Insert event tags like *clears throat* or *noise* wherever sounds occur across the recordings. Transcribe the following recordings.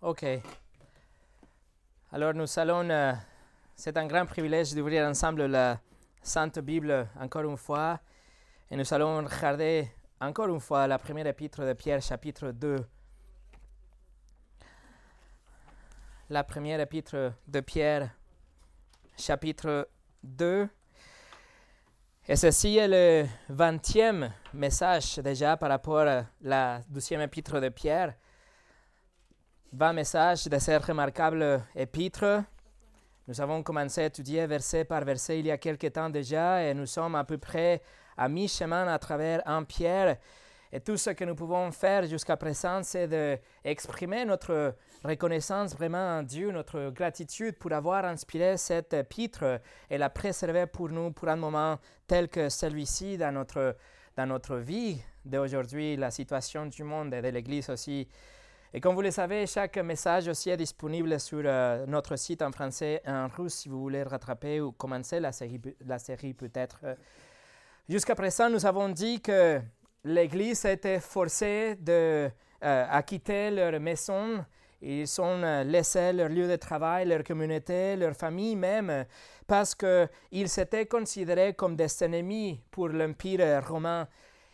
OK. Alors nous allons, euh, c'est un grand privilège d'ouvrir ensemble la Sainte Bible encore une fois. Et nous allons regarder encore une fois la première épître de Pierre, chapitre 2. La première épître de Pierre, chapitre 2. Et ceci est le vingtième message déjà par rapport à la douzième épître de Pierre. 20 messages de cette remarquable épître. Nous avons commencé à étudier verset par verset il y a quelque temps déjà et nous sommes à peu près à mi-chemin à travers un Pierre. Et tout ce que nous pouvons faire jusqu'à présent, c'est d'exprimer notre reconnaissance vraiment à Dieu, notre gratitude pour avoir inspiré cette épître et la préserver pour nous pour un moment tel que celui-ci dans notre, dans notre vie d'aujourd'hui, la situation du monde et de l'Église aussi. Et comme vous le savez, chaque message aussi est disponible sur euh, notre site en français et en russe si vous voulez rattraper ou commencer la série, la série peut-être. Jusqu'à présent, nous avons dit que l'Église été forcée de, euh, à quitter leur maison. Ils ont euh, laissé leur lieu de travail, leur communauté, leur famille même, parce qu'ils s'étaient considérés comme des ennemis pour l'Empire romain.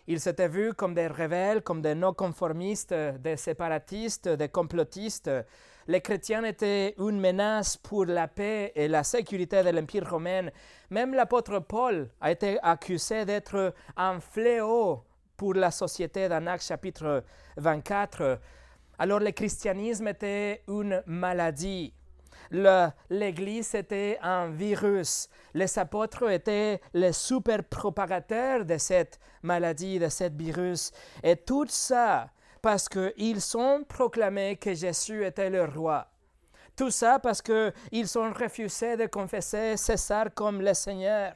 Ils s'étaient vus comme des rebelles, comme des non-conformistes, des séparatistes, des complotistes. Les chrétiens étaient une menace pour la paix et la sécurité de l'Empire romain. Même l'apôtre Paul a été accusé d'être un fléau pour la société dans Actes chapitre 24. Alors le christianisme était une maladie. L'Église était un virus. Les apôtres étaient les super propagateurs de cette maladie, de ce virus. Et tout ça parce qu'ils ont proclamé que Jésus était le roi. Tout ça parce qu'ils ont refusé de confesser César comme le Seigneur.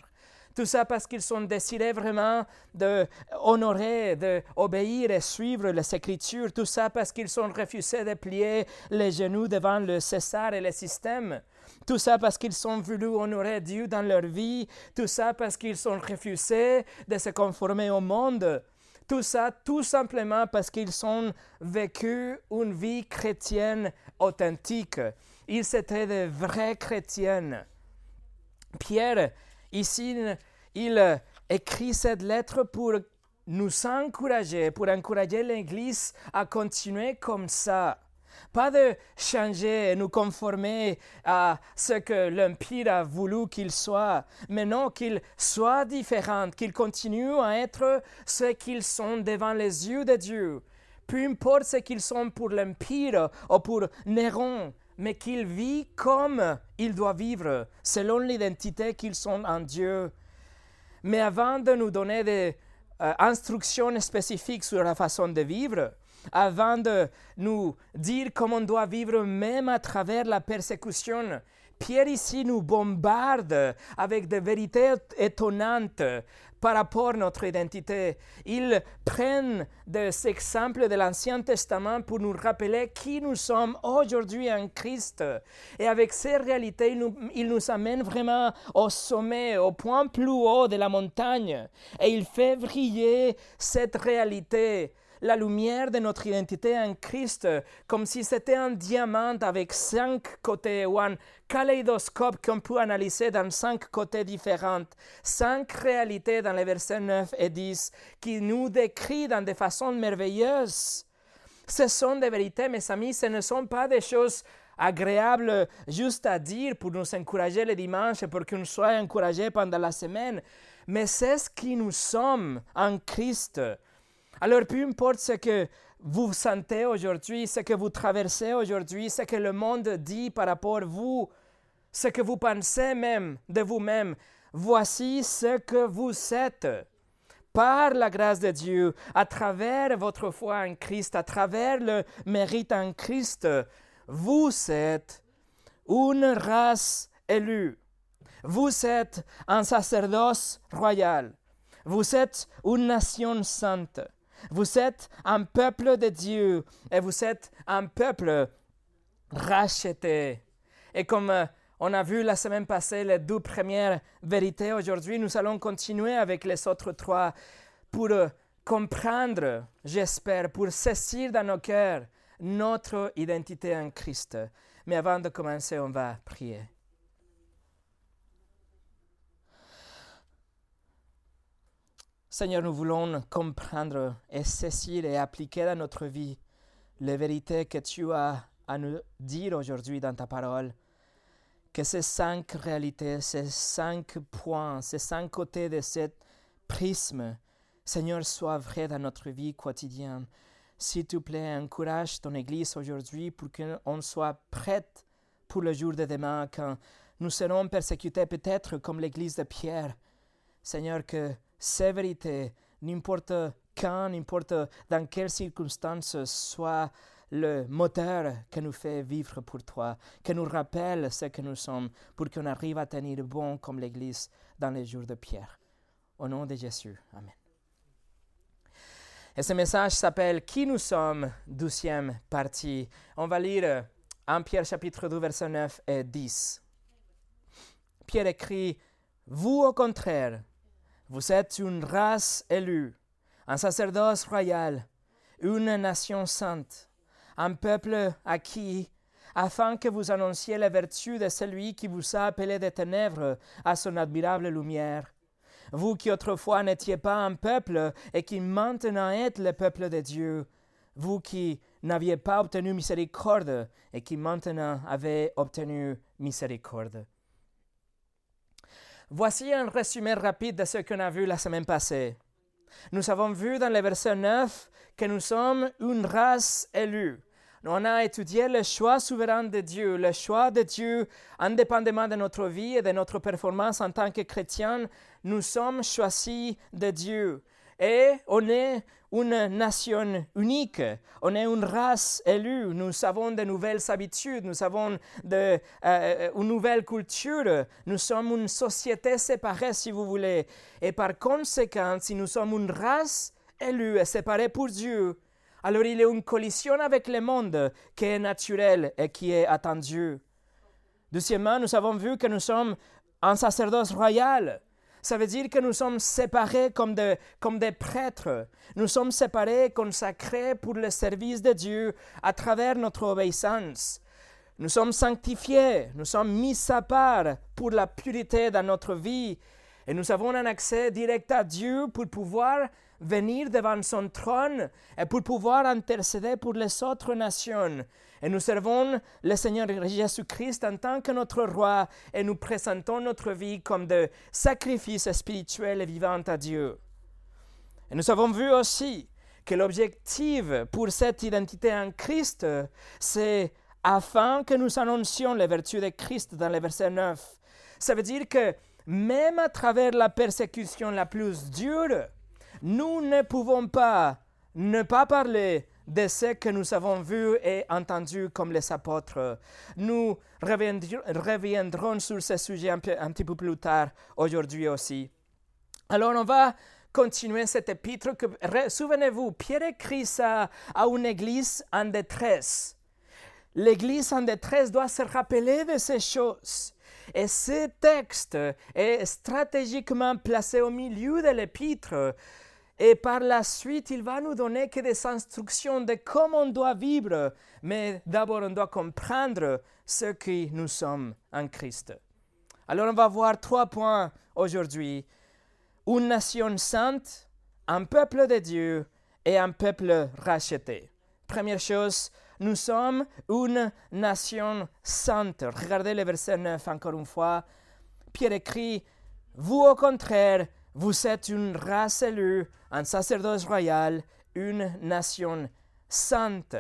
Tout ça parce qu'ils ont décidé vraiment d'honorer, d'obéir et suivre les Écritures. Tout ça parce qu'ils ont refusé de plier les genoux devant le César et le système. Tout ça parce qu'ils ont voulu honorer Dieu dans leur vie. Tout ça parce qu'ils ont refusé de se conformer au monde. Tout ça tout simplement parce qu'ils ont vécu une vie chrétienne authentique. Ils étaient de vrais chrétiens. Pierre, ici, il écrit cette lettre pour nous encourager, pour encourager l'Église à continuer comme ça. Pas de changer et nous conformer à ce que l'Empire a voulu qu'il soit, mais non qu'il soit différent, qu'il continue à être ce qu'ils sont devant les yeux de Dieu. Peu importe ce qu'ils sont pour l'Empire ou pour Néron, mais qu'ils vivent comme ils doivent vivre, selon l'identité qu'ils sont en Dieu. Mais avant de nous donner des euh, instructions spécifiques sur la façon de vivre, avant de nous dire comment on doit vivre même à travers la persécution, Pierre ici nous bombarde avec des vérités étonnantes par rapport à notre identité. Ils prennent des exemples de l'Ancien Testament pour nous rappeler qui nous sommes aujourd'hui en Christ. Et avec ces réalités, ils nous, il nous amène vraiment au sommet, au point plus haut de la montagne. Et il fait briller cette réalité la lumière de notre identité en Christ, comme si c'était un diamant avec cinq côtés ou un kaléidoscope qu'on peut analyser dans cinq côtés différents, cinq réalités dans les versets 9 et 10 qui nous décrit dans des façons merveilleuses. Ce sont des vérités, mes amis, ce ne sont pas des choses agréables juste à dire pour nous encourager le dimanche et pour qu'on soit encouragés pendant la semaine, mais c'est ce qui nous sommes en Christ. Alors, peu importe ce que vous sentez aujourd'hui, ce que vous traversez aujourd'hui, ce que le monde dit par rapport à vous, ce que vous pensez même de vous-même, voici ce que vous êtes. Par la grâce de Dieu, à travers votre foi en Christ, à travers le mérite en Christ, vous êtes une race élue. Vous êtes un sacerdoce royal. Vous êtes une nation sainte. Vous êtes un peuple de Dieu et vous êtes un peuple racheté. Et comme euh, on a vu la semaine passée les deux premières vérités, aujourd'hui nous allons continuer avec les autres trois pour euh, comprendre, j'espère, pour saisir dans nos cœurs notre identité en Christ. Mais avant de commencer, on va prier. Seigneur, nous voulons comprendre et saisir et appliquer dans notre vie les vérités que tu as à nous dire aujourd'hui dans ta parole. Que ces cinq réalités, ces cinq points, ces cinq côtés de ce prisme, Seigneur, soient vrais dans notre vie quotidienne. S'il te plaît, encourage ton Église aujourd'hui pour qu'on soit prête pour le jour de demain, quand nous serons persécutés peut-être comme l'Église de Pierre. Seigneur, que ces vérités, n'importe quand, n'importe dans quelles circonstances, soient le moteur qui nous fait vivre pour toi, qui nous rappelle ce que nous sommes, pour qu'on arrive à tenir bon comme l'Église dans les jours de Pierre. Au nom de Jésus. Amen. Et ce message s'appelle Qui nous sommes, douzième partie. On va lire 1 Pierre chapitre 2, verset 9 et 10. Pierre écrit, Vous au contraire, vous êtes une race élue, un sacerdoce royal, une nation sainte, un peuple acquis, afin que vous annonciez la vertu de celui qui vous a appelé des ténèbres à son admirable lumière. Vous qui autrefois n'étiez pas un peuple et qui maintenant êtes le peuple de Dieu, vous qui n'aviez pas obtenu miséricorde et qui maintenant avez obtenu miséricorde. Voici un résumé rapide de ce qu'on a vu la semaine passée. Nous avons vu dans le verset 9 que nous sommes une race élue. On a étudié le choix souverain de Dieu, le choix de Dieu indépendamment de notre vie et de notre performance en tant que chrétien. Nous sommes choisis de Dieu. Et on est une nation unique, on est une race élue, nous avons de nouvelles habitudes, nous avons euh, une nouvelle culture, nous sommes une société séparée si vous voulez. Et par conséquent, si nous sommes une race élue et séparée pour Dieu, alors il y a une collision avec le monde qui est naturelle et qui est attendue. Deuxièmement, nous avons vu que nous sommes un sacerdoce royal. Ça veut dire que nous sommes séparés comme, comme des prêtres. Nous sommes séparés, consacrés pour le service de Dieu à travers notre obéissance. Nous sommes sanctifiés, nous sommes mis à part pour la pureté dans notre vie et nous avons un accès direct à Dieu pour pouvoir venir devant son trône et pour pouvoir intercéder pour les autres nations. Et nous servons le Seigneur Jésus-Christ en tant que notre roi et nous présentons notre vie comme de sacrifices spirituels et vivants à Dieu. Et nous avons vu aussi que l'objectif pour cette identité en Christ, c'est afin que nous annoncions les vertus de Christ dans le verset 9. Ça veut dire que même à travers la persécution la plus dure, nous ne pouvons pas ne pas parler de ce que nous avons vu et entendu comme les apôtres. Nous reviendrons sur ce sujet un, petit peu plus tard aujourd'hui aussi. Alors on va continuer cet épître. Souvenez-vous, Pierre écrit ça à une église en détresse. L'église en détresse doit se rappeler de ces choses. Et ce texte est stratégiquement placé au milieu de l'épître et par la suite, il va nous donner que des instructions de comment on doit vivre. Mais d'abord, on doit comprendre ce que nous sommes en Christ. Alors, on va voir trois points aujourd'hui. Une nation sainte, un peuple de Dieu et un peuple racheté. Première chose, nous sommes une nation sainte. Regardez le verset 9 encore une fois. Pierre écrit, vous au contraire, vous êtes une race élue, un sacerdoce royal, une nation sainte.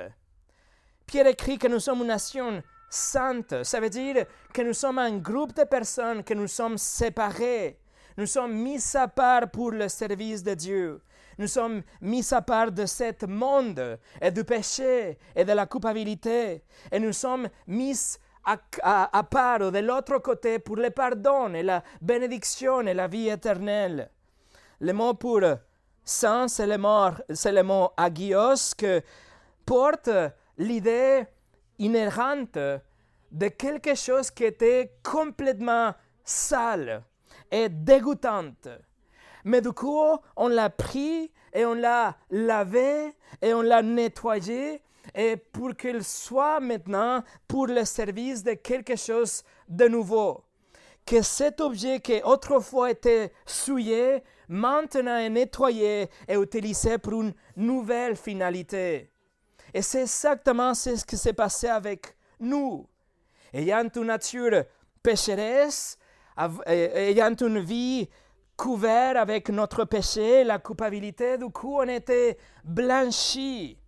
Pierre écrit que nous sommes une nation sainte. Ça veut dire que nous sommes un groupe de personnes, que nous sommes séparés. Nous sommes mis à part pour le service de Dieu. Nous sommes mis à part de ce monde et du péché et de la culpabilité. Et nous sommes mis à, part de l'autre côté pour le pardon et la bénédiction et la vie éternelle. Le mot pour saint, c'est le mot, c'est le mot agios que porte l'idée inhérente de quelque chose qui était complètement sale et dégoûtante. Mais du coup, on l'a pris et on l'a lavé et on l'a nettoyé et pour qu'il soit maintenant pour le service de quelque chose de nouveau. Que cet objet qui autrefois était souillé, maintenant est nettoyé et utilisé pour une nouvelle finalité. Et c'est exactement ce qui s'est passé avec nous. Ayant une nature pécheresse, ayant une vie couverte avec notre péché, la culpabilité, du coup on était blanchi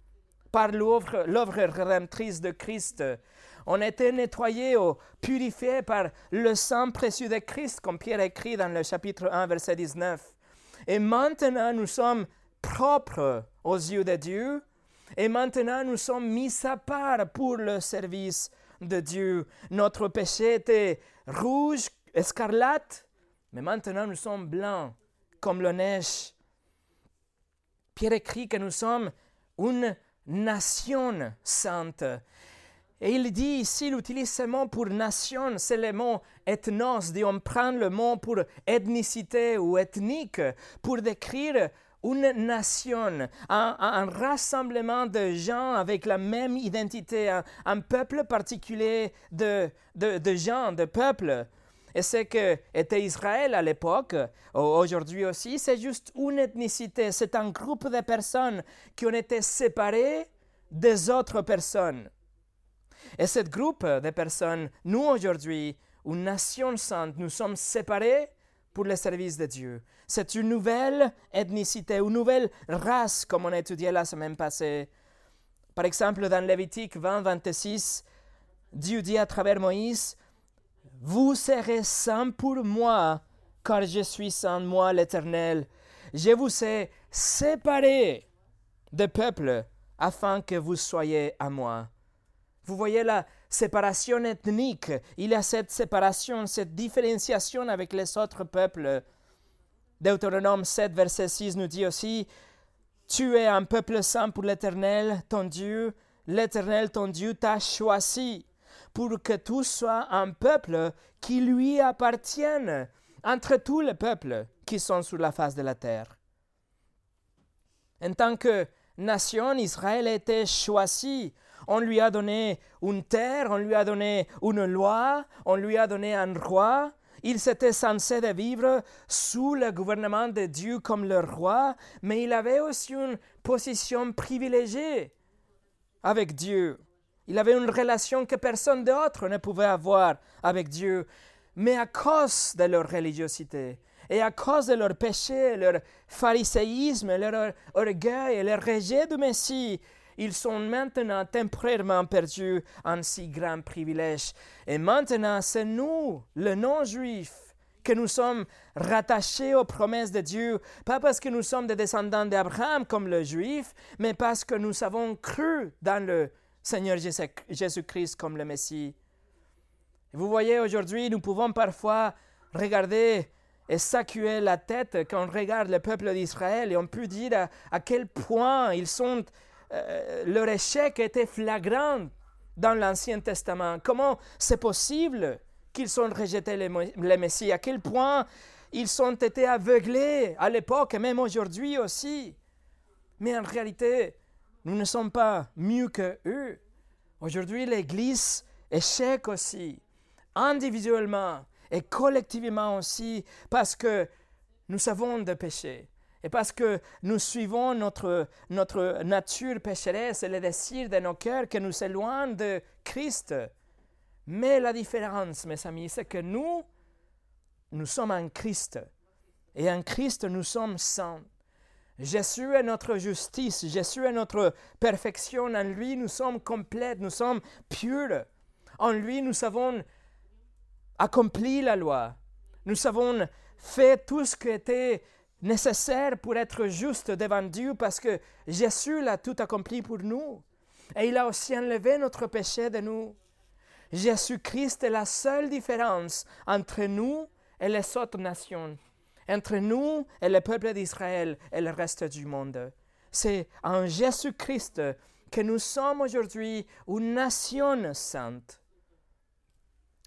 par l'œuvre rédemptrice de Christ. On était nettoyé ou purifié par le sang précieux de Christ, comme Pierre écrit dans le chapitre 1, verset 19. Et maintenant, nous sommes propres aux yeux de Dieu. Et maintenant, nous sommes mis à part pour le service de Dieu. Notre péché était rouge, escarlate, mais maintenant nous sommes blancs comme la neige. Pierre écrit que nous sommes une nation sainte. Et il dit ici, il utilise ce mot pour nation, c'est le mot ethnos, on prend le mot pour ethnicité ou ethnique, pour décrire une nation, un, rassemblement de gens avec la même identité, un, peuple particulier de, de, de gens, de peuples. Et ce que était Israël à l'époque, aujourd'hui aussi, c'est juste une ethnicité, c'est un groupe de personnes qui ont été séparées des autres personnes. Et ce groupe de personnes, nous aujourd'hui, une nation sainte, nous sommes séparés pour le service de Dieu. C'est une nouvelle ethnicité, une nouvelle race, comme on a étudié la semaine passée. Par exemple, dans Lévitique 20, 26, Dieu dit à travers Moïse, vous serez saints pour moi, car je suis saint, moi l'Éternel. Je vous ai séparés de peuple afin que vous soyez à moi. Vous voyez la séparation ethnique. Il y a cette séparation, cette différenciation avec les autres peuples. Deutéronome 7, verset 6 nous dit aussi, Tu es un peuple saint pour l'Éternel, ton Dieu. L'Éternel, ton Dieu, t'a choisi pour que tu sois un peuple qui lui appartienne entre tous les peuples qui sont sur la face de la terre. En tant que nation, Israël été choisi. On lui a donné une terre, on lui a donné une loi, on lui a donné un roi. Il s'était censé de vivre sous le gouvernement de Dieu comme le roi, mais il avait aussi une position privilégiée avec Dieu. Il avait une relation que personne d'autre ne pouvait avoir avec Dieu. Mais à cause de leur religiosité, et à cause de leur péché, leur phariséisme, leur orgueil et leur rejet du Messie, ils sont maintenant temporairement perdus un si grand privilège. Et maintenant, c'est nous, le non-juif, que nous sommes rattachés aux promesses de Dieu, pas parce que nous sommes des descendants d'Abraham comme le juif, mais parce que nous avons cru dans le Seigneur Jésus-Christ comme le Messie. Vous voyez, aujourd'hui, nous pouvons parfois regarder et s'accuer la tête quand on regarde le peuple d'Israël et on peut dire à, quel point ils sont, euh, leur échec était flagrant dans l'Ancien Testament. Comment c'est possible qu'ils ont rejeté le Messie À quel point ils ont été aveuglés à l'époque et même aujourd'hui aussi? Mais en réalité, nous ne sommes pas mieux que eux. Aujourd'hui, l'Église échec aussi, individuellement et collectivement aussi, parce que nous avons des péchés et parce que nous suivons notre, notre nature pécheresse et les désirs de nos cœurs que nous éloignent de Christ. Mais la différence, mes amis, c'est que nous, nous sommes en Christ. Et en Christ, nous sommes saints. Jésus est notre justice, Jésus est notre perfection. En lui, nous sommes complètes, nous sommes purs. En lui, nous avons accompli la loi. Nous avons fait tout ce qui était nécessaire pour être juste devant Dieu parce que Jésus l'a tout accompli pour nous. Et il a aussi enlevé notre péché de nous. Jésus-Christ est la seule différence entre nous et les autres nations entre nous et le peuple d'Israël et le reste du monde. C'est en Jésus-Christ que nous sommes aujourd'hui une nation sainte.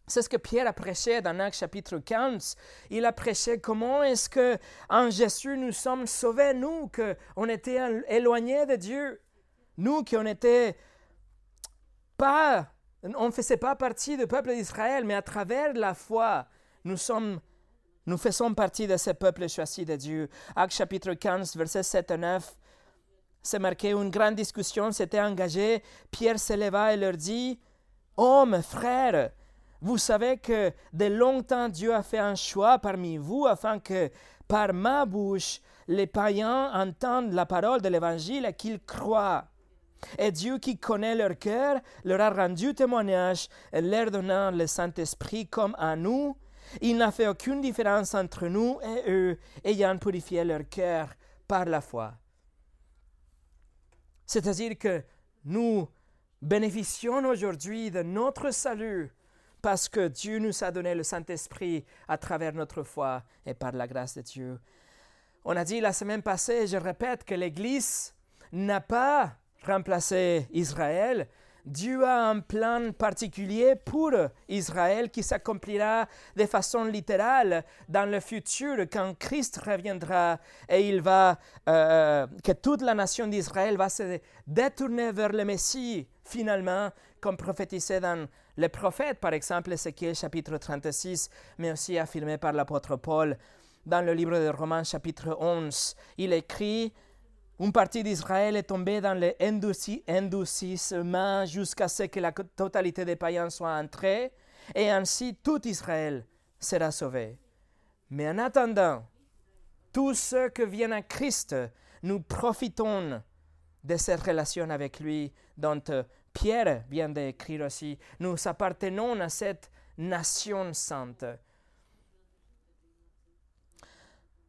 C'est ce que Pierre a prêché dans Actes chapitre 15. Il a prêché comment est-ce que en Jésus nous sommes sauvés, nous, qu'on était éloignés de Dieu, nous qui on était pas, on ne faisait pas partie du peuple d'Israël, mais à travers la foi, nous sommes nous faisons partie de ce peuple choisi de Dieu. Acte chapitre 15, versets 7 et 9. C'est marqué une grande discussion s'était engagée. Pierre se leva et leur dit Hommes, frères, vous savez que de longtemps Dieu a fait un choix parmi vous afin que par ma bouche les païens entendent la parole de l'Évangile et qu'ils croient. Et Dieu qui connaît leur cœur leur a rendu témoignage, leur donnant le Saint-Esprit comme à nous. Il n'a fait aucune différence entre nous et eux, ayant purifié leur cœur par la foi. C'est-à-dire que nous bénéficions aujourd'hui de notre salut parce que Dieu nous a donné le Saint-Esprit à travers notre foi et par la grâce de Dieu. On a dit la semaine passée, je répète, que l'Église n'a pas remplacé Israël. Dieu a un plan particulier pour Israël qui s'accomplira de façon littérale dans le futur quand Christ reviendra et il va euh, que toute la nation d'Israël va se détourner vers le Messie finalement comme prophétisé dans les prophètes par exemple Ézéchiel chapitre 36 mais aussi affirmé par l'apôtre Paul dans le livre de Romains chapitre 11 il écrit une partie d'Israël est tombée dans l'endoucissement jusqu'à ce que la totalité des païens soit entrée, et ainsi tout Israël sera sauvé. Mais en attendant, tous ceux qui viennent à Christ, nous profitons de cette relation avec lui dont Pierre vient d'écrire aussi. Nous appartenons à cette nation sainte.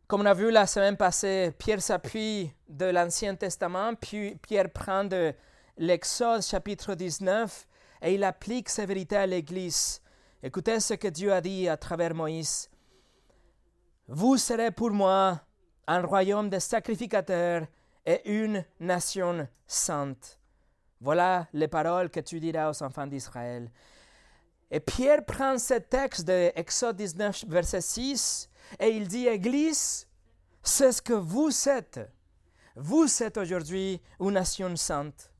Comme on a vu la semaine passée, Pierre s'appuie de l'Ancien Testament, puis Pierre prend de l'Exode chapitre 19 et il applique sa vérité à l'Église. Écoutez ce que Dieu a dit à travers Moïse. Vous serez pour moi un royaume de sacrificateurs et une nation sainte. Voilà les paroles que tu diras aux enfants d'Israël. Et Pierre prend ce texte de Exode 19, verset 6, et il dit, Église, c'est ce que vous êtes. Vous êtes aujourd'hui une nation sainte.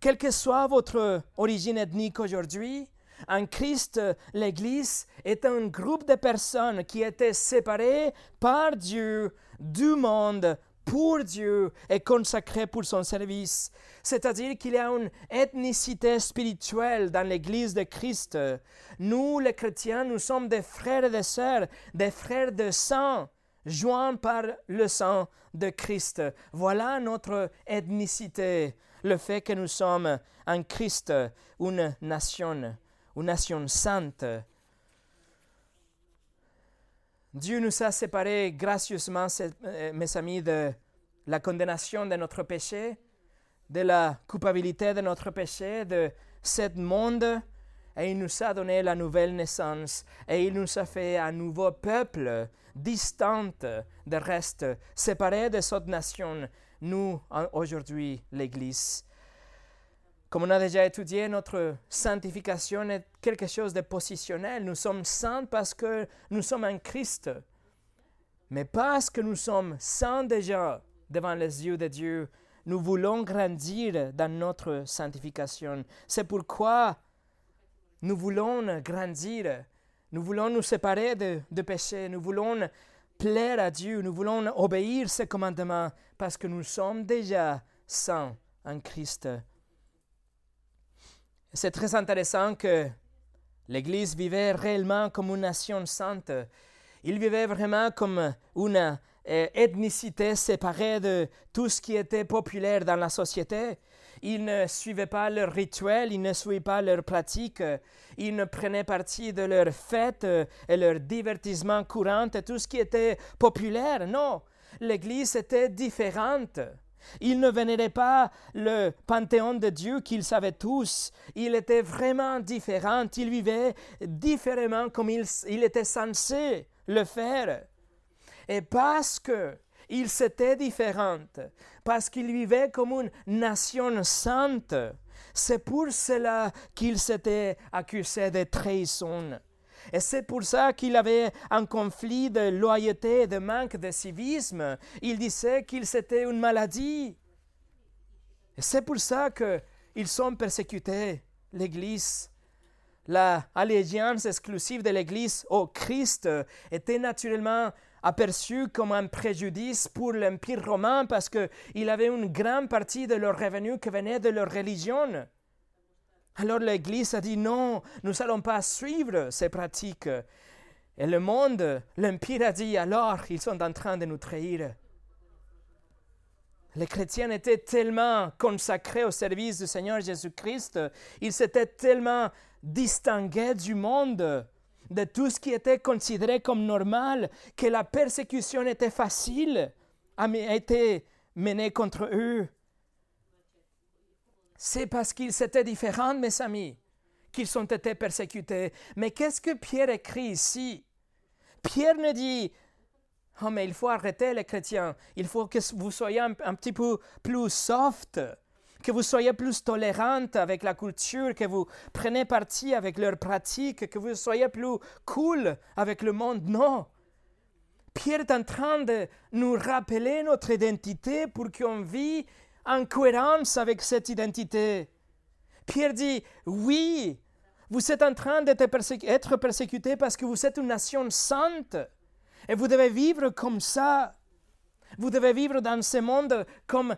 Quelle que soit votre origine ethnique aujourd'hui, en Christ, l'Église est un groupe de personnes qui étaient séparées par Dieu du monde pour Dieu et consacrées pour son service. C'est-à-dire qu'il y a une ethnicité spirituelle dans l'Église de Christ. Nous, les chrétiens, nous sommes des frères et des sœurs, des frères de sang, joints par le sang de Christ. Voilà notre ethnicité, le fait que nous sommes en Christ une nation, une nation sainte. Dieu nous a séparés gracieusement, euh, mes amis, de la condamnation de notre péché de la culpabilité de notre péché, de ce monde, et il nous a donné la nouvelle naissance, et il nous a fait un nouveau peuple, distant de reste, séparé de cette nation, nous, aujourd'hui, l'Église. Comme on a déjà étudié, notre sanctification est quelque chose de positionnel. Nous sommes saints parce que nous sommes en Christ, mais parce que nous sommes saints déjà devant les yeux de Dieu, nous voulons grandir dans notre sanctification. C'est pourquoi nous voulons grandir. Nous voulons nous séparer de, de péché. Nous voulons plaire à Dieu. Nous voulons obéir ses commandements parce que nous sommes déjà saints en Christ. C'est très intéressant que l'Église vivait réellement comme une nation sainte. Il vivait vraiment comme une ethnicité séparée de tout ce qui était populaire dans la société. Ils ne suivaient pas leurs rituels, ils ne suivaient pas leurs pratiques, ils ne prenaient partie de leurs fêtes et leurs divertissements courants tout ce qui était populaire. Non, l'Église était différente. Ils ne vénéraient pas le panthéon de Dieu qu'ils savaient tous. Il était vraiment différent. Ils vivaient différemment comme il, il était censé le faire. Et parce que ils étaient différents, parce qu'ils vivaient comme une nation sainte, c'est pour cela qu'ils s'étaient accusés de trahison. Et c'est pour ça qu'il avait un conflit de loyauté, de manque de civisme. Il disait qu'ils étaient une maladie. Et c'est pour ça qu'ils sont persécutés, l'Église. La allégeance exclusive de l'Église au Christ était naturellement aperçue comme un préjudice pour l'Empire romain parce qu'il avait une grande partie de leurs revenus qui venait de leur religion. Alors l'Église a dit non, nous n'allons pas suivre ces pratiques. Et le monde, l'Empire a dit alors, ils sont en train de nous trahir. Les chrétiens étaient tellement consacrés au service du Seigneur Jésus-Christ, ils s'étaient tellement distingués du monde, de tout ce qui était considéré comme normal, que la persécution était facile, a été menée contre eux. C'est parce qu'ils étaient différents, mes amis, qu'ils ont été persécutés. Mais qu'est-ce que Pierre écrit ici? Pierre ne dit Oh, mais il faut arrêter les chrétiens. Il faut que vous soyez un, petit peu plus soft, que vous soyez plus tolérante avec la culture, que vous prenez parti avec leurs pratiques, que vous soyez plus cool avec le monde. Non. Pierre est en train de nous rappeler notre identité pour qu'on vit en cohérence avec cette identité. Pierre dit, oui, vous êtes en train d'être persécuté parce que vous êtes une nation sainte. Et vous devez vivre comme ça. Vous devez vivre dans ce monde comme,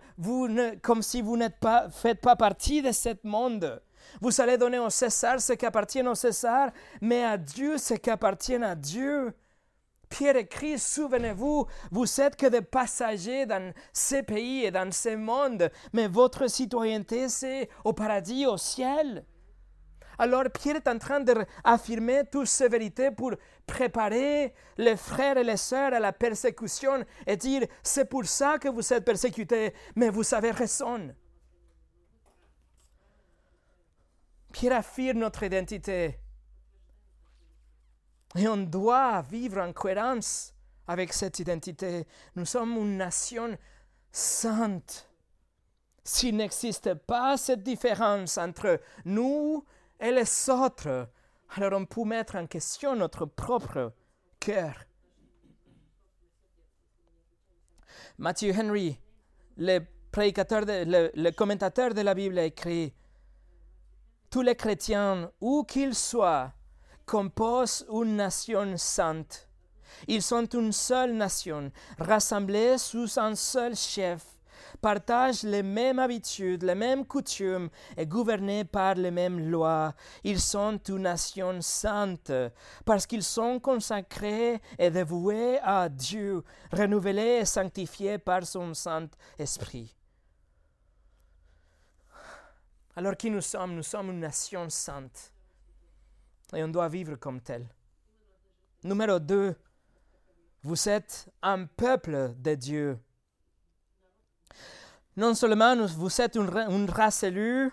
si vous n'êtes pas, faites pas partie de ce monde. Vous allez donner au César ce qui appartient au César, mais à Dieu ce qui appartient à Dieu. Pierre écrit, souvenez-vous, vous êtes que des passagers dans ces pays et dans ce monde, mais votre citoyenneté, c'est au paradis, au ciel. Alors Pierre est en train d'affirmer toutes ces vérités pour préparer les frères et les sœurs à la persécution et dire, c'est pour ça que vous êtes persécutés, mais vous avez raison. Pierre affirme notre identité. Et on doit vivre en cohérence avec cette identité. Nous sommes une nation sainte. S'il n'existe pas cette différence entre nous et les autres, alors on peut mettre en question notre propre cœur. Matthew Henry, le, le commentateur de la Bible, a écrit Tous les chrétiens, où qu'ils soient, composent une nation sainte. Ils sont une seule nation, rassemblés sous un seul chef, partagent les mêmes habitudes, les mêmes coutumes et gouvernés par les mêmes lois. Ils sont une nation sainte parce qu'ils sont consacrés et dévoués à Dieu, renouvelés et sanctifiés par son Saint-Esprit. Alors qui nous sommes? Nous sommes une nation sainte et on doit vivre comme tel. Numéro 2, vous êtes un peuple de Dieu. Non seulement vous êtes une, race élue,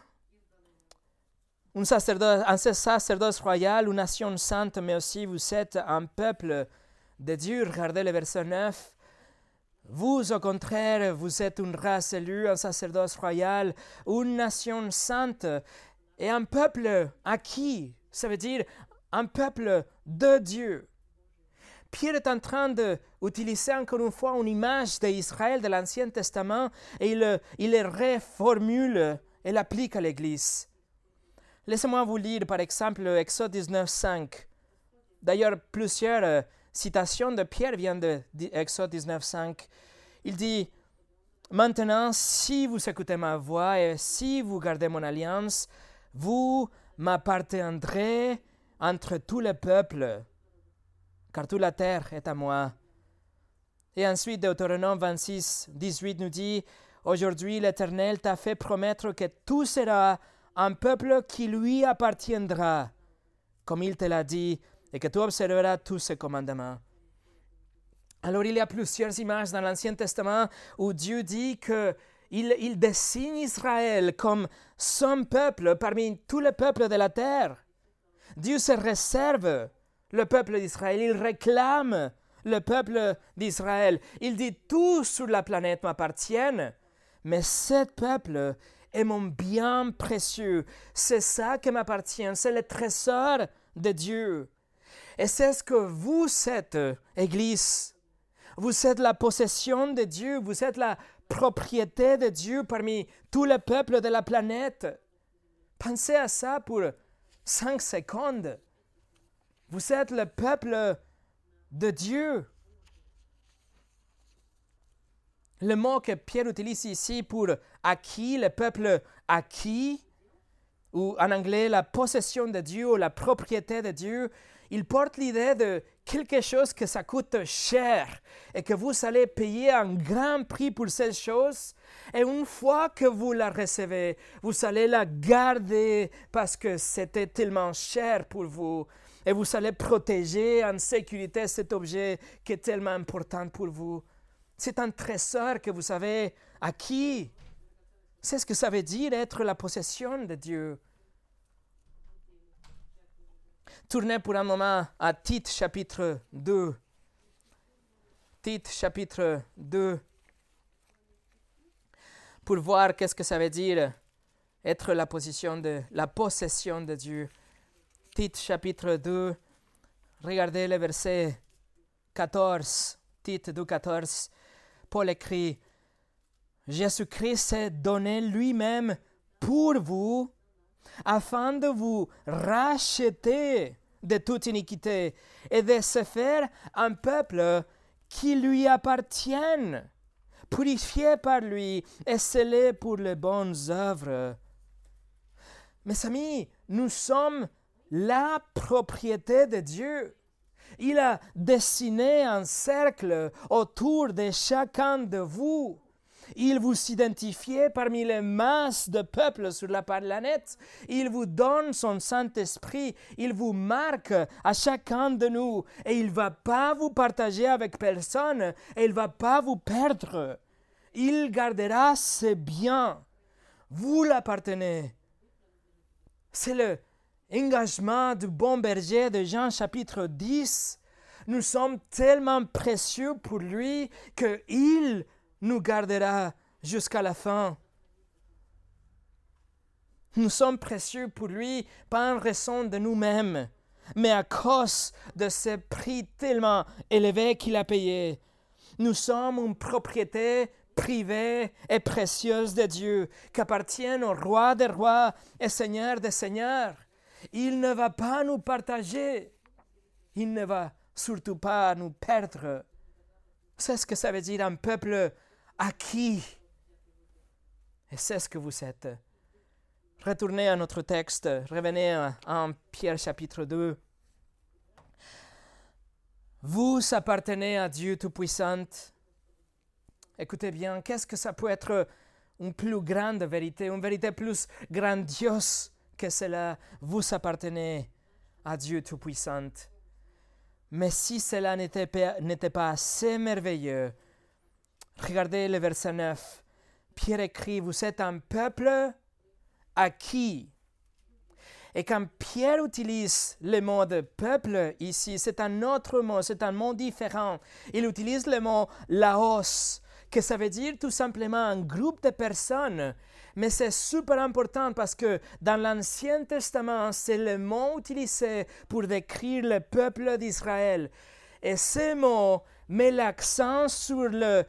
un sacerdoce, un sacerdoce royal, une nation sainte, mais aussi vous êtes un peuple de Dieu. Regardez le verset 9. Vous, au contraire, vous êtes une race élue, un sacerdoce royal, une nation sainte et un peuple acquis ça veut dire un peuple de Dieu. Pierre est en train d'utiliser encore une fois une image d'Israël de l'Ancien Testament et il, il reformule et l'applique à l'Église. Laissez-moi vous lire par exemple Exode 19, 5. D'ailleurs, plusieurs euh, citations de Pierre viennent de Exode 19, 5. Il dit Maintenant, si vous écoutez ma voix et si vous gardez mon alliance, vous m'appartiendrai entre tous les peuples, car toute la terre est à moi. Et ensuite, Deutéronome 26, 18 nous dit, Aujourd'hui l'Éternel t'a fait promettre que tout sera un peuple qui lui appartiendra, comme il te l'a dit, et que tu observeras tous ses commandements. Alors il y a plusieurs images dans l'Ancien Testament où Dieu dit que il, désigne Israël comme son peuple parmi tous les peuples de la terre. Dieu se réserve le peuple d'Israël, il réclame le peuple d'Israël. Il dit tout sur la planète m'appartient, mais ce peuple est mon bien précieux. C'est ça qui m'appartient, c'est le trésor de Dieu. Et c'est ce que vous êtes, Église. Vous êtes la possession de Dieu, vous êtes la propriété de Dieu parmi tous les peuples de la planète. Pensez à ça pour cinq secondes. Vous êtes le peuple de Dieu. Le mot que Pierre utilise ici pour acquis, le peuple acquis, ou en anglais la possession de Dieu ou la propriété de Dieu, il porte l'idée de quelque chose que ça coûte cher et que vous allez payer un grand prix pour cette chose. Et une fois que vous la recevez, vous allez la garder parce que c'était tellement cher pour vous. Et vous allez protéger en sécurité cet objet qui est tellement important pour vous. C'est un trésor que vous avez acquis. C'est ce que ça veut dire être la possession de Dieu. Tournez pour un moment à Tite chapitre 2. Tite chapitre 2. Pour voir qu'est-ce que ça veut dire être la position de la possession de Dieu. Tite chapitre 2. Regardez le verset 14. Tite 2, 14. Paul écrit, Jésus-Christ s'est donné lui-même pour vous, afin de vous racheter de toute iniquité et de se faire un peuple qui lui appartienne, purifié par lui et scellé pour les bonnes œuvres. Mes amis, nous sommes la propriété de Dieu. Il a dessiné un cercle autour de chacun de vous. Il vous identifie parmi les masses de peuples sur la planète. Il vous donne son Saint-Esprit. Il vous marque à chacun de nous. Et il ne va pas vous partager avec personne. Et il ne va pas vous perdre. Il gardera ses biens. Vous l'appartenez. C'est le engagement du bon berger de Jean chapitre 10, nous sommes tellement précieux pour lui qu'il nous gardera jusqu'à la fin. Nous sommes précieux pour lui pas en raison de nous-mêmes, mais à cause de ce prix tellement élevé qu'il a payé. Nous sommes une propriété privée et précieuse de Dieu, qui appartient au roi des rois et seigneur des seigneurs. Il ne va pas nous partager. Il ne va surtout pas nous perdre. C'est ce que ça veut dire un peuple acquis. Et c'est ce que vous êtes. Retournez à notre texte, revenez en Pierre chapitre 2. Vous appartenez à Dieu Tout-Puissant. Écoutez bien, qu'est-ce que ça peut être une plus grande vérité, une vérité plus grandiose que cela? Vous appartenez à Dieu Tout-Puissant. Mais si cela n'était pas, assez merveilleux, regardez le verset 9. Pierre écrit, vous êtes un peuple acquis. Et quand Pierre utilise le mot de peuple ici, c'est un autre mot, c'est un mot différent. Il utilise le mot laos, que ça veut dire tout simplement un groupe de personnes mais c'est super important parce que dans l'Ancien Testament, c'est le mot utilisé pour décrire le peuple d'Israël. Et ce mot met l'accent sur, le,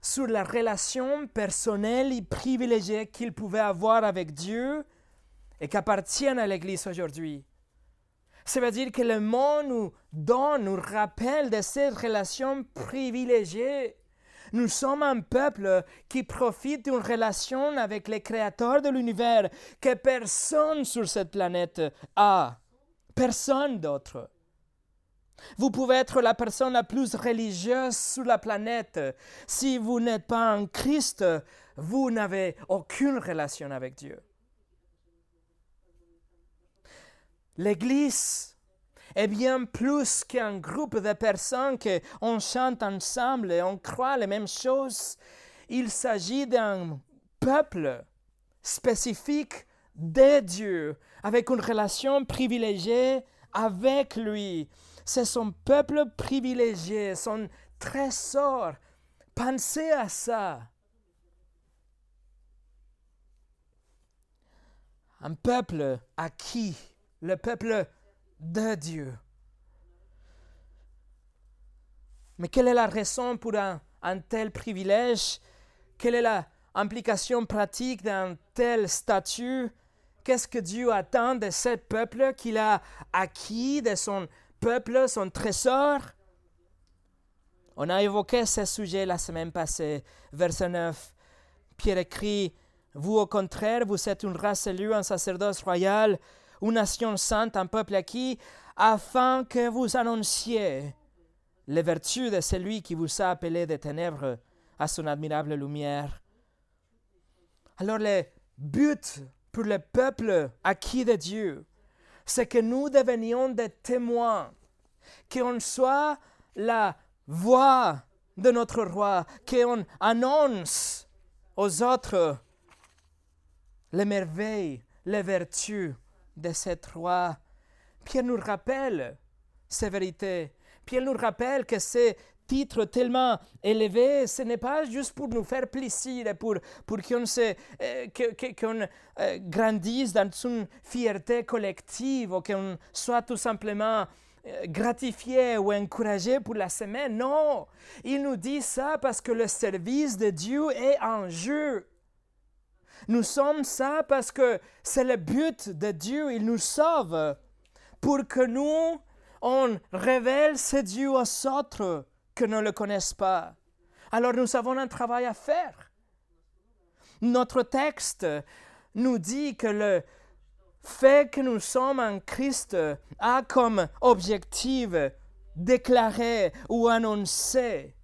sur la relation personnelle et privilégiée qu'il pouvait avoir avec Dieu et qu'appartiennent à l'Église aujourd'hui. Ça veut dire que le mot nous donne, nous rappelle de cette relation privilégiée nous sommes un peuple qui profite d'une relation avec le Créateur de l'univers que personne sur cette planète a. Personne d'autre. Vous pouvez être la personne la plus religieuse sur la planète. Si vous n'êtes pas en Christ, vous n'avez aucune relation avec Dieu. L'Église est bien plus qu'un groupe de personnes qui on chante ensemble et on croit les mêmes choses. Il s'agit d'un peuple spécifique de Dieu, avec une relation privilégiée avec lui. C'est son peuple privilégié, son trésor. Pensez à ça. Un peuple acquis, le peuple de Dieu. Mais quelle est la raison pour un, tel privilège? Quelle est l'implication pratique d'un tel statut? Qu'est-ce que Dieu attend de ce peuple qu'il a acquis, de son peuple, son trésor On a évoqué ce sujet la semaine passée, verset 9. Pierre écrit, Vous au contraire, vous êtes une race élue, un sacerdoce royal, une nation sainte, un peuple acquis, afin que vous annonciez les vertus de celui qui vous a appelé des ténèbres à son admirable lumière. Alors le but pour le peuple acquis de Dieu, c'est que nous devenions des témoins, qu'on soit la voix de notre roi, qu'on annonce aux autres les merveilles, les vertus de cet roi. Pierre nous rappelle ces vérités. Pierre nous rappelle que ces titres tellement élevés, ce n'est pas juste pour nous faire plaisir, pour, pour qu'on euh, que, euh, grandisse dans une fierté collective ou qu'on soit tout simplement euh, gratifié ou encouragé pour la semaine. Non, il nous dit ça parce que le service de Dieu est en jeu. Nous sommes ça parce que c'est le but de Dieu. Il nous sauve pour que nous, on révèle ce Dieu aux autres que ne le connaissent pas. Alors nous avons un travail à faire. Notre texte nous dit que le fait que nous sommes en Christ a comme objectif déclarer ou annoncer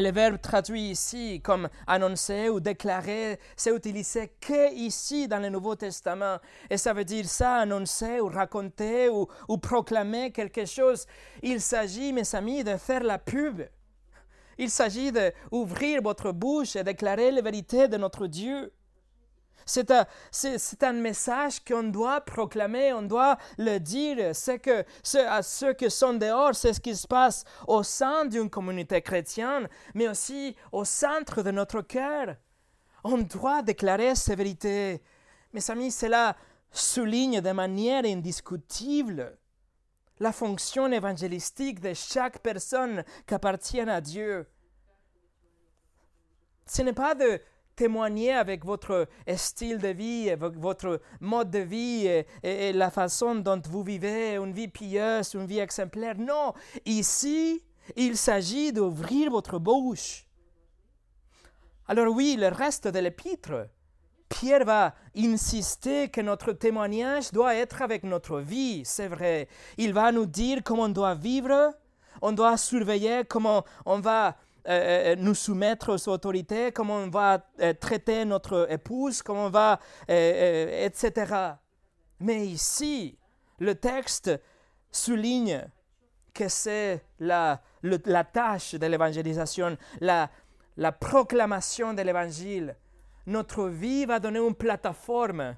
le verbe traduit ici comme annoncer ou déclarer, c'est utilisé que ici dans le Nouveau Testament. Et ça veut dire ça, annoncer ou raconter ou, ou proclamer quelque chose. Il s'agit, mes amis, de faire la pub. Il s'agit d'ouvrir votre bouche et déclarer la vérité de notre Dieu. C'est un, message qu'on doit proclamer, on doit le dire. C'est que à ceux qui sont dehors, c'est ce qui se passe au sein d'une communauté chrétienne, mais aussi au centre de notre cœur. On doit déclarer ces vérités. Mes amis, cela souligne de manière indiscutible la fonction évangélistique de chaque personne qui appartient à Dieu. Ce n'est pas de témoigner avec votre style de vie, avec votre mode de vie et, la façon dont vous vivez, une vie pieuse, une vie exemplaire. Non, ici, il s'agit d'ouvrir votre bouche. Alors oui, le reste de l'épître, Pierre va insister que notre témoignage doit être avec notre vie, c'est vrai. Il va nous dire comment on doit vivre, on doit surveiller comment on va euh, euh, nous soumettre aux autorités, comment on va euh, traiter notre épouse, comment on va, etc. Mais ici, le texte souligne que c'est la, la tâche de l'évangélisation, la, la proclamation de l'évangile. Notre vie va donner une plateforme,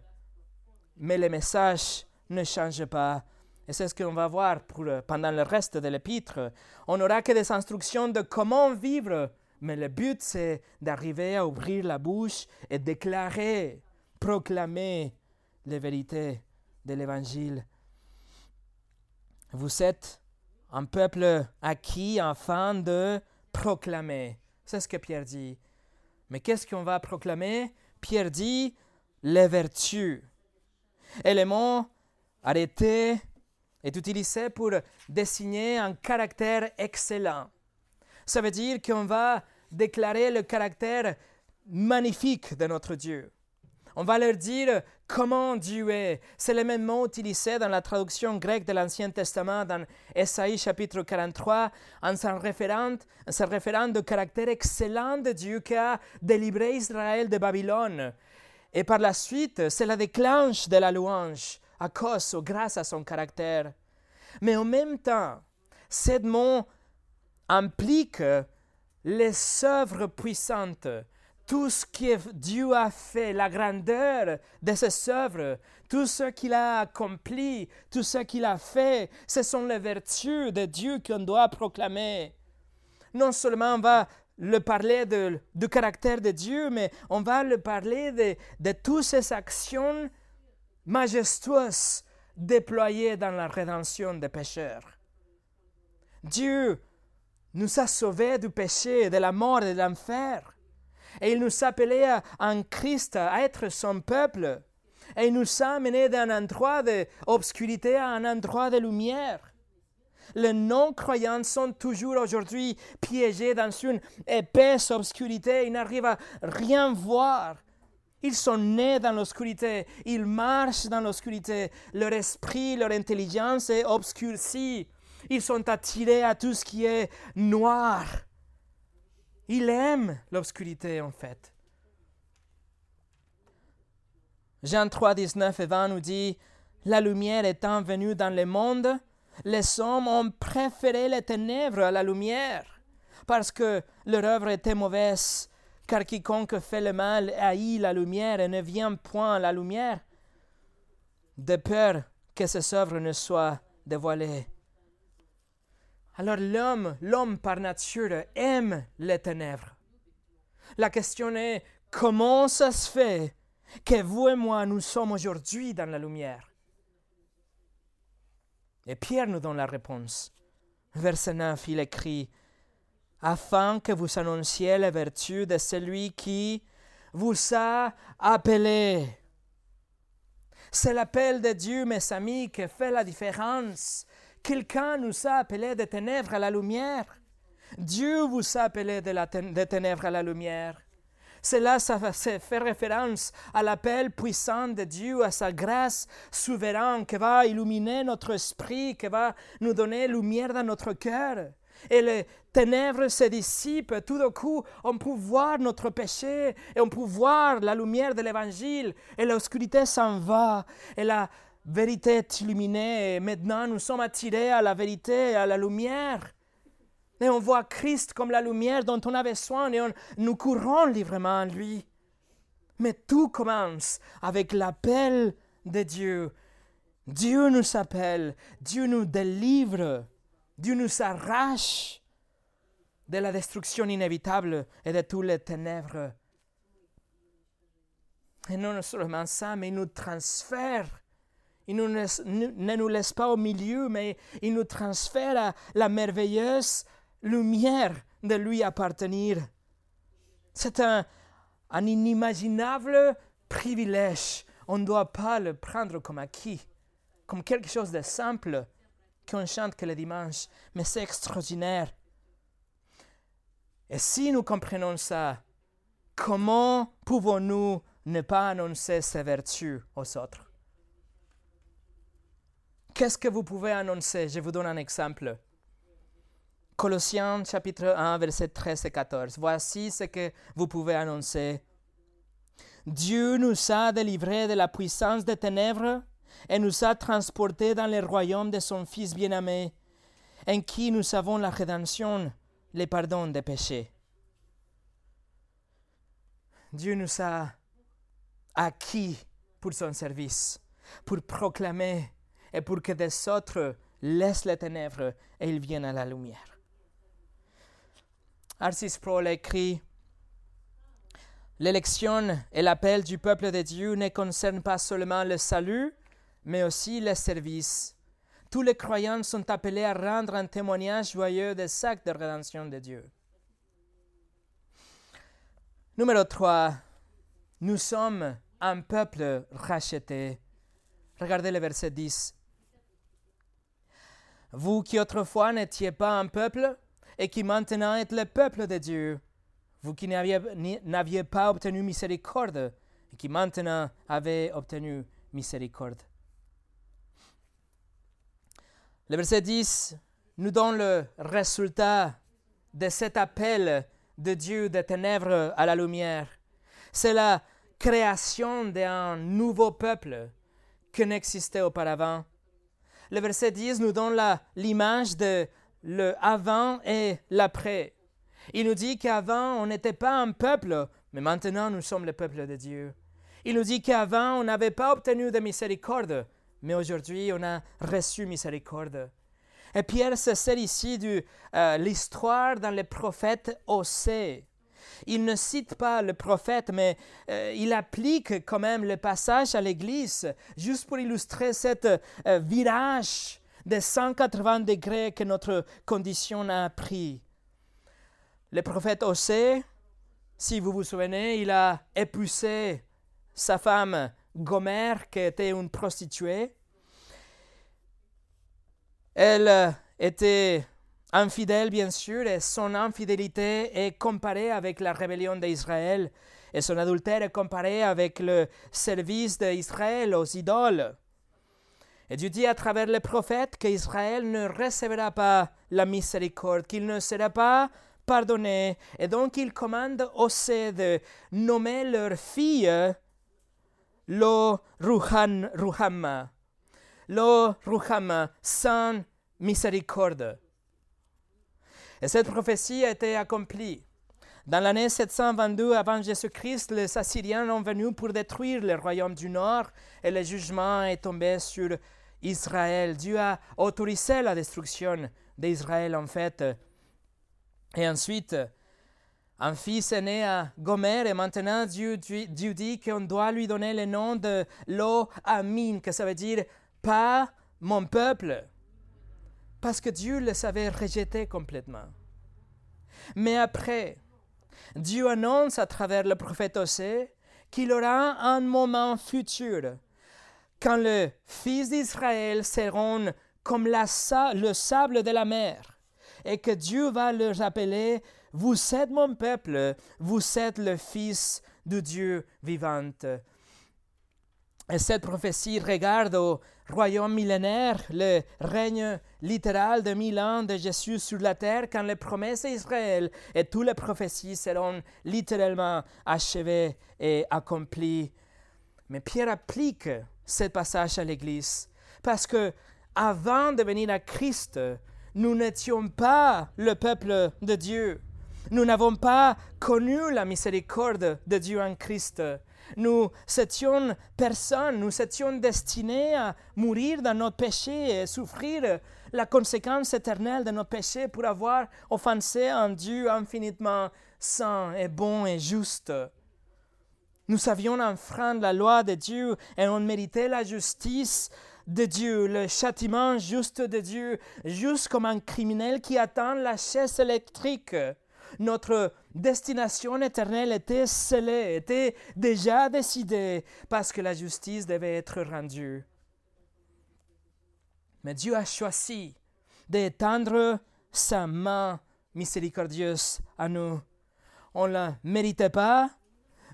mais le message ne change pas et c'est ce qu'on va voir pendant le reste de l'épître. On n'aura que des instructions de comment vivre, mais le but c'est d'arriver à ouvrir la bouche et déclarer, proclamer les vérités de l'Évangile. Vous êtes un peuple acquis afin de proclamer. C'est ce que Pierre dit. Mais qu'est-ce qu'on va proclamer? Pierre dit les vertus. Et le mot arrêter est utilisé pour désigner un caractère excellent. Ça veut dire qu'on va déclarer le caractère magnifique de notre Dieu. On va leur dire comment Dieu est. C'est le même mot utilisé dans la traduction grecque de l'Ancien Testament dans Esaïe chapitre 43 en se référant, référant au caractère excellent de Dieu qui a délivré Israël de Babylone. Et par la suite, c'est la déclenche de la louange à cause ou grâce à son caractère. Mais en même temps, ce mot implique les œuvres puissantes, tout ce que Dieu a fait, la grandeur de ses œuvres, tout ce qu'il a accompli, tout ce qu'il a fait, ce sont les vertus de Dieu qu'on doit proclamer. Non seulement on va le parler du caractère de Dieu, mais on va le parler de, de toutes ses actions majestueuse déployée dans la rédemption des pécheurs. Dieu nous a sauvés du péché, de la mort et de l'enfer. Et il nous a appelés en Christ à être son peuple, et il nous a menés d'un endroit d'obscurité à un endroit de lumière. Les non-croyants sont toujours aujourd'hui piégés dans une épaisse obscurité. Ils n'arrivent à rien voir. Ils sont nés dans l'obscurité. Ils marchent dans l'obscurité. Leur esprit, leur intelligence est obscurcie. Ils sont attirés à tout ce qui est noir. Ils aiment l'obscurité en fait. Jean 3, 19 et 20 nous dit, La lumière étant venue dans le monde, les hommes ont préféré les ténèbres à la lumière, parce que leur œuvre était mauvaise, car quiconque fait le mal haït la lumière et ne vient point à la lumière, de peur que ses œuvres ne soient dévoilées. Alors l'homme, l'homme par nature, aime les ténèbres. La question est, comment ça se fait que vous et moi, nous sommes aujourd'hui dans la lumière? Et Pierre nous donne la réponse. Verset 9, il écrit, afin que vous annonciez la vertu de celui qui vous a appelé. C'est l'appel de Dieu, mes amis, qui fait la différence Quelqu'un nous a appelés des ténèbres à la lumière. Dieu vous a appelés des ténèbres à la lumière. Cela fait référence à l'appel puissant de Dieu, à sa grâce souveraine qui va illuminer notre esprit, qui va nous donner lumière dans notre cœur. Et les ténèbres se dissipent, tout d'un coup, on peut voir notre péché et on peut voir la lumière de l'évangile et l'obscurité s'en va et la vérité est illuminée et maintenant nous sommes attirés à la vérité, à la lumière. Et on voit Christ comme la lumière dont on a besoin et nous courons librement à lui. Mais tout commence avec l'appel de Dieu. Dieu nous appelle, Dieu nous délivre, Dieu nous arrache de la destruction inévitable et de toutes les ténèbres. Et non seulement ça, mais il nous transfère il ne nous laisse pas au milieu, mais il nous transfère à la merveilleuse lumière de lui appartenir. C'est un, un inimaginable privilège. On ne doit pas le prendre comme acquis, comme quelque chose de simple qu'on chante que le dimanche, mais c'est extraordinaire. Et si nous comprenons ça, comment pouvons-nous ne pas annoncer ces vertus aux autres? Qu'est-ce que vous pouvez annoncer? Je vous donne un exemple. Colossiens chapitre 1, verset 13 et 14. Voici ce que vous pouvez annoncer. Dieu nous a délivrés de la puissance des ténèbres et nous a transportés dans le royaume de son Fils bien-aimé, en qui nous avons la rédemption, le pardon des péchés. Dieu nous a acquis pour son service, pour proclamer et pour que des autres laissent les ténèbres et ils viennent à la lumière. Arcis Pro écrit L'élection et l'appel du peuple de Dieu ne concernent pas seulement le salut, mais aussi le service. Tous les croyants sont appelés à rendre un témoignage joyeux des actes de rédemption de Dieu. Numéro 3. Nous sommes un peuple racheté. Regardez le verset 10. Vous qui autrefois n'étiez pas un peuple et qui maintenant êtes le peuple de Dieu, vous qui n'aviez pas obtenu miséricorde et qui maintenant avez obtenu miséricorde. Le verset 10 nous donne le résultat de cet appel de Dieu des ténèbres à la lumière. C'est la création d'un nouveau peuple qui n'existait auparavant le verset 10 nous donne l'image de le avant et l'après. Il nous dit qu'avant, on n'était pas un peuple, mais maintenant nous sommes le peuple de Dieu. Il nous dit qu'avant, on n'avait pas obtenu de miséricorde, mais aujourd'hui, on a reçu miséricorde. Et Pierre se sert ici de euh, l'histoire dans les prophètes Osée. Il ne cite pas le prophète, mais euh, il applique quand même le passage à l'Église, juste pour illustrer cet euh, virage de 180 degrés que notre condition a pris. Le prophète Osée, si vous vous souvenez, il a épousé sa femme Gomère, qui était une prostituée. Elle euh, était infidèle, bien sûr, et son infidélité est comparée avec la rébellion d'Israël, et son adultère est comparé avec le service d'Israël aux idoles. Et Dieu dit à travers les prophètes qu'Israël ne recevra pas la miséricorde, qu'il ne sera pas pardonné. Et donc il commande aussi de nommer leur fille Lo Ruhan Ruhama. Lo Ruhama, sans miséricorde. Et cette prophétie a été accomplie. Dans l'année 722 avant Jésus-Christ, les Assyriens sont venus pour détruire le royaume du Nord et le jugement est tombé sur Israël. Dieu a autorisé la destruction d'Israël en fait. Et ensuite, un fils est né à Gomer et maintenant Dieu, dit qu'on doit lui donner le nom de Lo Amin, que ça veut dire pas mon peuple. Parce que Dieu les avait rejetés complètement. Mais après, Dieu annonce à travers le prophète Osée qu'il aura un moment futur quand les fils d'Israël seront comme la, le sable de la mer et que Dieu va leur appeler Vous êtes mon peuple, vous êtes le fils de Dieu vivant. Et cette prophétie regarde au royaume millénaire, le règne littéral de mille ans de Jésus sur la terre, quand les promesses d'Israël et toutes les prophéties seront littéralement achevées et accomplies. Mais Pierre applique ce passage à l'Église parce que avant de venir à Christ, nous n'étions pas le peuple de Dieu. Nous n'avons pas connu la miséricorde de Dieu en Christ. Nous étions personnes, nous étions destinés à mourir dans notre péché et souffrir la conséquence éternelle de nos péchés pour avoir offensé un Dieu infiniment saint et bon et juste. Nous avions enfreint la loi de Dieu et on méritait la justice de Dieu, le châtiment juste de Dieu, juste comme un criminel qui attend la chaise électrique. Notre destination éternelle était scellée, était déjà décidée, parce que la justice devait être rendue. Mais Dieu a choisi d'étendre sa main miséricordieuse à nous. On ne la méritait pas,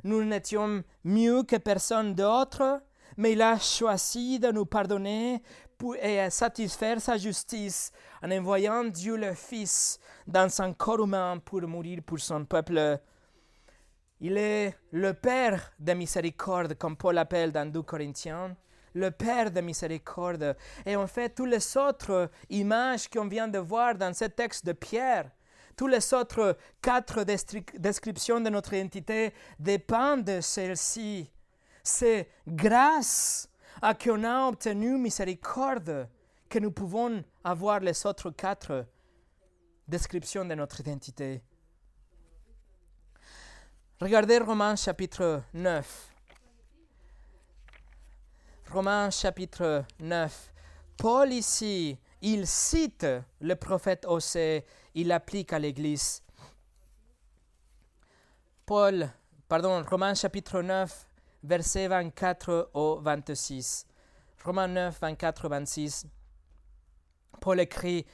nous n'étions mieux que personne d'autre, mais il a choisi de nous pardonner et satisfaire sa justice en envoyant Dieu le Fils dans son corps humain pour mourir pour son peuple. Il est le Père de miséricorde, comme Paul l'appelle dans 2 Corinthiens, le Père de miséricorde. Et en fait, toutes les autres images qu'on vient de voir dans ce texte de Pierre, toutes les autres quatre descriptions de notre identité dépendent de celle-ci. C'est grâce à qu'on a obtenu miséricorde que nous pouvons avoir les autres quatre descriptions de notre identité. Regardez Romains chapitre 9. Romains chapitre 9. Paul ici, il cite le prophète Osée, il l'applique à l'Église. Paul, pardon, Romains chapitre 9, versets 24 au 26. Romains 9, 24, 26. Paul écrit,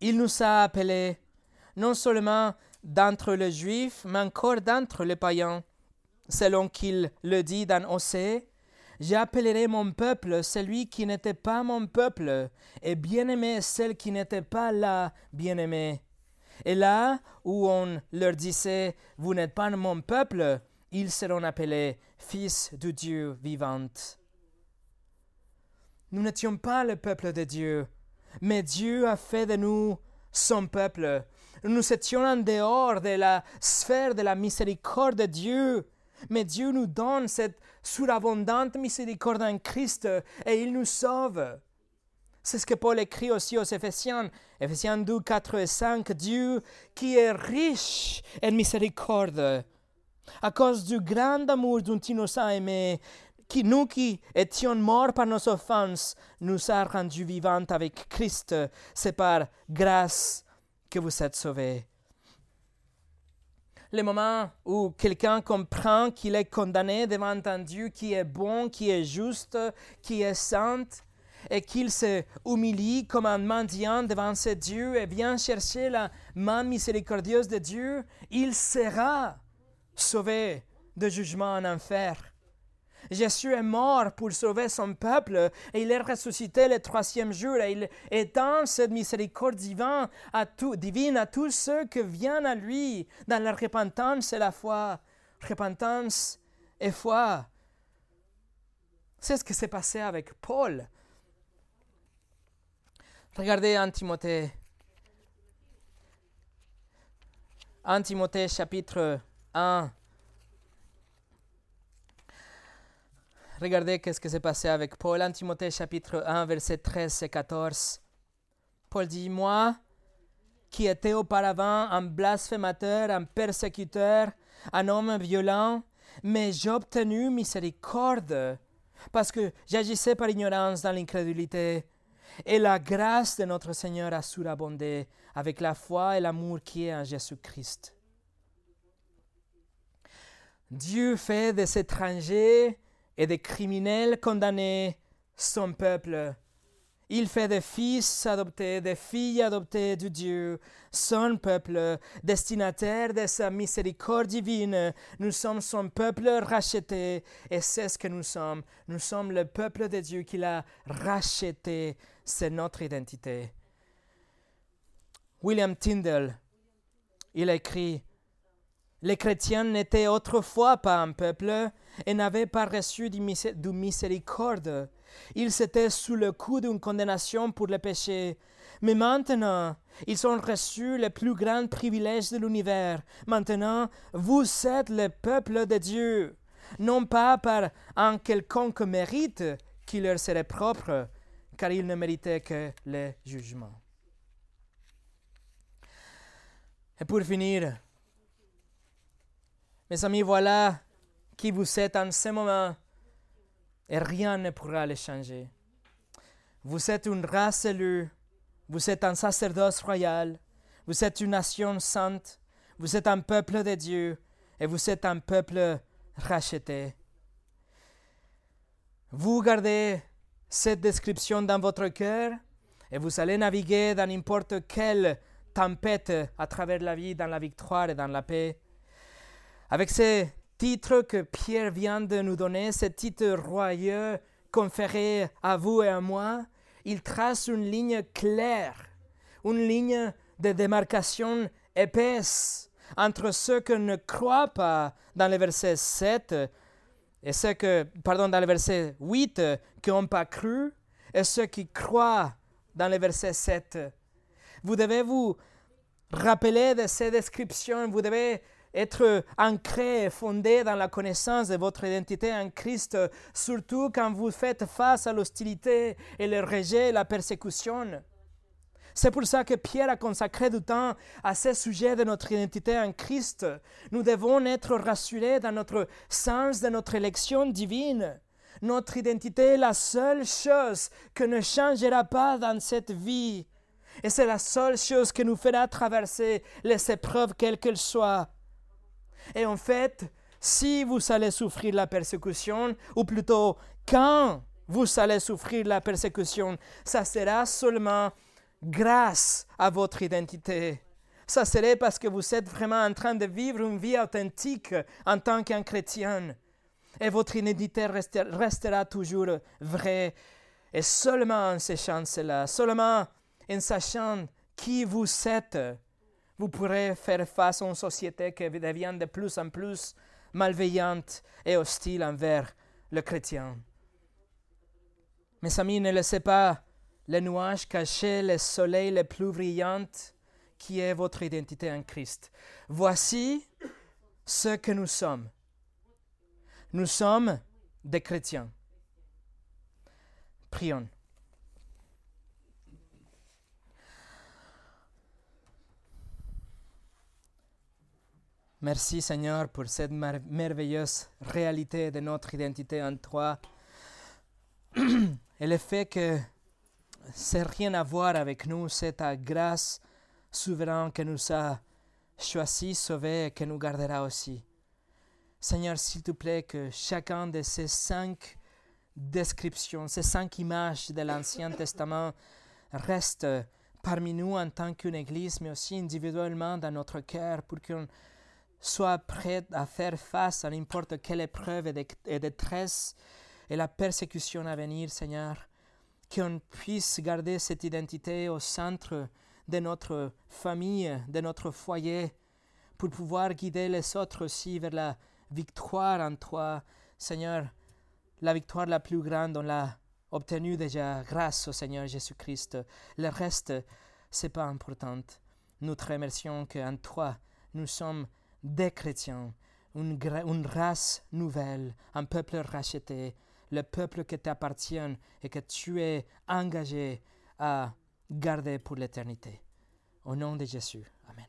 Il nous a appelés, non seulement d'entre les Juifs, mais encore d'entre les païens, selon qu'il le dit dans Osée, J'appellerai mon peuple celui qui n'était pas mon peuple, et bien-aimé celle qui n'était pas là bien-aimé. Et là où on leur disait, Vous n'êtes pas mon peuple, ils seront appelés fils de Dieu vivant. Nous n'étions pas le peuple de Dieu, mais Dieu a fait de nous son peuple. Nous étions en dehors de la sphère de la miséricorde de Dieu, mais Dieu nous donne cette surabondante miséricorde en Christ et il nous sauve. C'est ce que Paul écrit aussi aux Éphésiens, Éphésiens 2, 4 et 5, Dieu qui est riche en miséricorde à cause du grand amour dont il nous a aimés, qui, nous qui étions morts par nos offenses, nous a rendus vivants avec Christ. C'est par grâce que vous êtes sauvés. le moment où quelqu'un comprend qu'il est condamné devant un Dieu qui est bon, qui est juste, qui est saint, et qu'il se humilie comme un mendiant devant ce Dieu et vient chercher la main miséricordieuse de Dieu, il sera sauvé de jugement en enfer. Jésus est mort pour sauver son peuple et il est ressuscité le troisième jour et il étend cette miséricorde divine à, à tous ceux qui viennent à lui dans la repentance et la foi. Repentance et foi. C'est ce qui s'est passé avec Paul. Regardez en Timothée. En Timothée chapitre 1. Regardez qu'est-ce qui s'est passé avec Paul en Timothée chapitre 1 verset 13 et 14. Paul dit, moi qui étais auparavant un blasphémateur, un persécuteur, un homme violent, mais j'ai obtenu miséricorde parce que j'agissais par ignorance dans l'incrédulité. Et la grâce de notre Seigneur a surabondé avec la foi et l'amour qui est en Jésus-Christ. Dieu fait des étrangers et des criminels condamnés son peuple. Il fait des fils adoptés, des filles adoptées de Dieu, son peuple, destinataire de sa miséricorde divine. Nous sommes son peuple racheté et c'est ce que nous sommes. Nous sommes le peuple de Dieu qu'il a racheté c'est notre identité. William Tyndall, il écrit Les chrétiens n'étaient autrefois pas un peuple et n'avaient pas reçu du miséricorde. Ils étaient sous le coup d'une condamnation pour le péché. Mais maintenant, ils ont reçu le plus grand privilège de l'univers. Maintenant, vous êtes le peuple de Dieu, non pas par un quelconque mérite qui leur serait propre, car il ne méritait que le jugement. Et pour finir, mes amis, voilà qui vous êtes en ce moment et rien ne pourra le changer. Vous êtes une race élue, vous êtes un sacerdoce royal, vous êtes une nation sainte, vous êtes un peuple de Dieu et vous êtes un peuple racheté. Vous gardez cette description dans votre cœur et vous allez naviguer dans n'importe quelle tempête à travers la vie, dans la victoire et dans la paix. Avec ces titres que Pierre vient de nous donner, ces titres royaux conférés à vous et à moi, il trace une ligne claire, une ligne de démarcation épaisse entre ceux qui ne croient pas dans le verset 7 et ceux que, pardon, dans le verset 8, qui n'ont pas cru, et ceux qui croient dans le verset 7. Vous devez vous rappeler de ces descriptions, vous devez être ancré fondé dans la connaissance de votre identité en Christ, surtout quand vous faites face à l'hostilité et le rejet et la persécution. C'est pour ça que Pierre a consacré du temps à ce sujet de notre identité en Christ. Nous devons être rassurés dans notre sens de notre élection divine. Notre identité est la seule chose que ne changera pas dans cette vie. Et c'est la seule chose qui nous fera traverser les épreuves, quelles qu'elles soient. Et en fait, si vous allez souffrir la persécution, ou plutôt quand vous allez souffrir la persécution, ça sera seulement grâce à votre identité. Ça serait parce que vous êtes vraiment en train de vivre une vie authentique en tant qu'un chrétien. Et votre identité restera toujours vraie. Et seulement en sachant cela, seulement en sachant qui vous êtes, vous pourrez faire face à une société qui devient de plus en plus malveillante et hostile envers le chrétien. Mes amis, ne laissez pas le nuage caché, le soleil le plus brillant, qui est votre identité en Christ. Voici ce que nous sommes. Nous sommes des chrétiens. Prions. Merci Seigneur pour cette merveilleuse réalité de notre identité en toi *clears throat* et le fait que c'est rien à voir avec nous, c'est ta grâce souveraine que nous a choisi, sauvé et que nous gardera aussi. Seigneur, s'il te plaît, que chacun de ces cinq descriptions, ces cinq images de l'Ancien Testament reste parmi nous en tant qu'une Église, mais aussi individuellement dans notre cœur, pour qu'on soit prêt à faire face à n'importe quelle épreuve et détresse et la persécution à venir, Seigneur. Qu'on puisse garder cette identité au centre de notre famille, de notre foyer, pour pouvoir guider les autres aussi vers la victoire en toi, Seigneur, la victoire la plus grande, on l'a obtenue déjà grâce au Seigneur Jésus-Christ. Le reste, c'est pas important. Nous te remercions qu'en toi, nous sommes des chrétiens, une, race nouvelle, un peuple racheté, le peuple qui t'appartient et que tu es engagé à garder pour l'éternité. Au nom de Jésus. Amen.